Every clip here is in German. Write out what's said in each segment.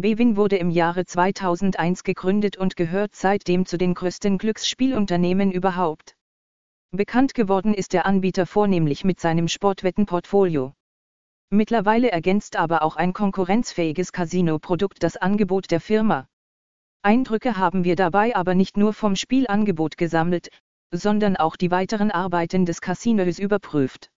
Bwin wurde im Jahre 2001 gegründet und gehört seitdem zu den größten Glücksspielunternehmen überhaupt. Bekannt geworden ist der Anbieter vornehmlich mit seinem Sportwettenportfolio. Mittlerweile ergänzt aber auch ein konkurrenzfähiges Casino-Produkt das Angebot der Firma. Eindrücke haben wir dabei aber nicht nur vom Spielangebot gesammelt, sondern auch die weiteren Arbeiten des Casinos überprüft.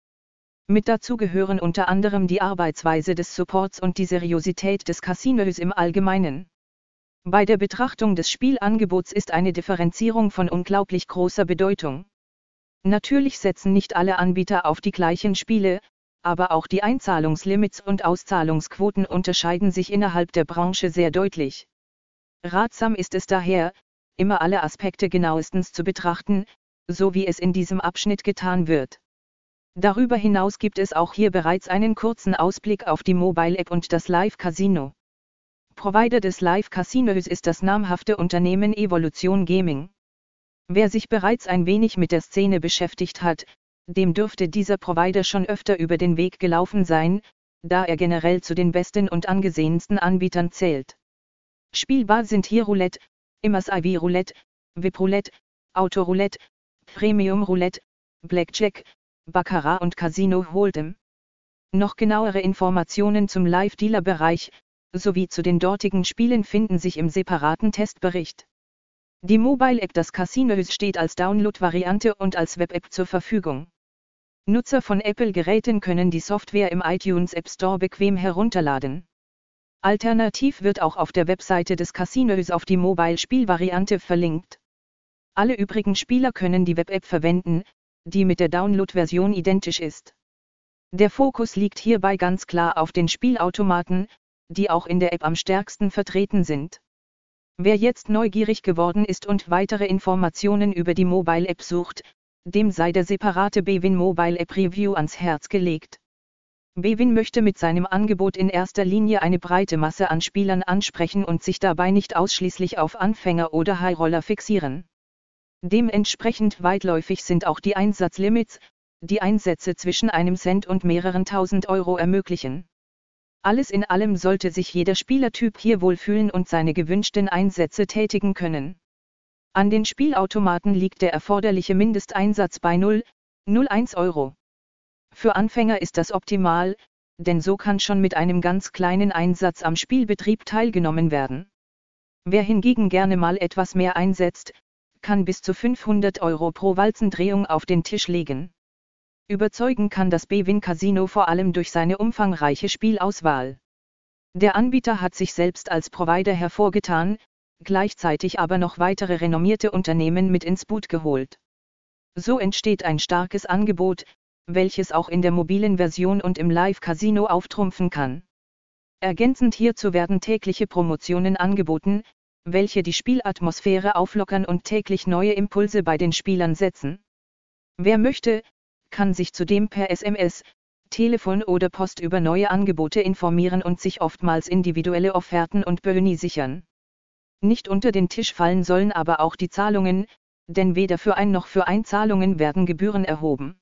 Mit dazu gehören unter anderem die Arbeitsweise des Supports und die Seriosität des Casinos im Allgemeinen. Bei der Betrachtung des Spielangebots ist eine Differenzierung von unglaublich großer Bedeutung. Natürlich setzen nicht alle Anbieter auf die gleichen Spiele, aber auch die Einzahlungslimits und Auszahlungsquoten unterscheiden sich innerhalb der Branche sehr deutlich. Ratsam ist es daher, immer alle Aspekte genauestens zu betrachten, so wie es in diesem Abschnitt getan wird. Darüber hinaus gibt es auch hier bereits einen kurzen Ausblick auf die Mobile App und das Live Casino. Provider des Live Casinos ist das namhafte Unternehmen Evolution Gaming. Wer sich bereits ein wenig mit der Szene beschäftigt hat, dem dürfte dieser Provider schon öfter über den Weg gelaufen sein, da er generell zu den besten und angesehensten Anbietern zählt. Spielbar sind hier Roulette, Immers IV Roulette, VIP Roulette, Auto Roulette, Premium Roulette, Blackjack, Baccarat und Casino Hold'em. Noch genauere Informationen zum Live-Dealer-Bereich, sowie zu den dortigen Spielen finden sich im separaten Testbericht. Die Mobile-App Das Casino steht als Download-Variante und als Web-App zur Verfügung. Nutzer von Apple-Geräten können die Software im iTunes App Store bequem herunterladen. Alternativ wird auch auf der Webseite des Casinos auf die Mobile-Spielvariante verlinkt. Alle übrigen Spieler können die Web-App verwenden, die mit der Download-Version identisch ist. Der Fokus liegt hierbei ganz klar auf den Spielautomaten, die auch in der App am stärksten vertreten sind. Wer jetzt neugierig geworden ist und weitere Informationen über die Mobile App sucht, dem sei der separate Bewin Mobile App Review ans Herz gelegt. Bewin möchte mit seinem Angebot in erster Linie eine breite Masse an Spielern ansprechen und sich dabei nicht ausschließlich auf Anfänger oder Highroller fixieren. Dementsprechend weitläufig sind auch die Einsatzlimits, die Einsätze zwischen einem Cent und mehreren tausend Euro ermöglichen. Alles in allem sollte sich jeder Spielertyp hier wohlfühlen und seine gewünschten Einsätze tätigen können. An den Spielautomaten liegt der erforderliche Mindesteinsatz bei 0, 0,1 Euro. Für Anfänger ist das optimal, denn so kann schon mit einem ganz kleinen Einsatz am Spielbetrieb teilgenommen werden. Wer hingegen gerne mal etwas mehr einsetzt, kann bis zu 500 Euro pro Walzendrehung auf den Tisch legen. Überzeugen kann das Bewin Casino vor allem durch seine umfangreiche Spielauswahl. Der Anbieter hat sich selbst als Provider hervorgetan, gleichzeitig aber noch weitere renommierte Unternehmen mit ins Boot geholt. So entsteht ein starkes Angebot, welches auch in der mobilen Version und im Live-Casino auftrumpfen kann. Ergänzend hierzu werden tägliche Promotionen angeboten, welche die Spielatmosphäre auflockern und täglich neue Impulse bei den Spielern setzen. Wer möchte, kann sich zudem per SMS, Telefon oder Post über neue Angebote informieren und sich oftmals individuelle Offerten und Boni sichern. Nicht unter den Tisch fallen sollen aber auch die Zahlungen, denn weder für ein noch für Einzahlungen werden Gebühren erhoben.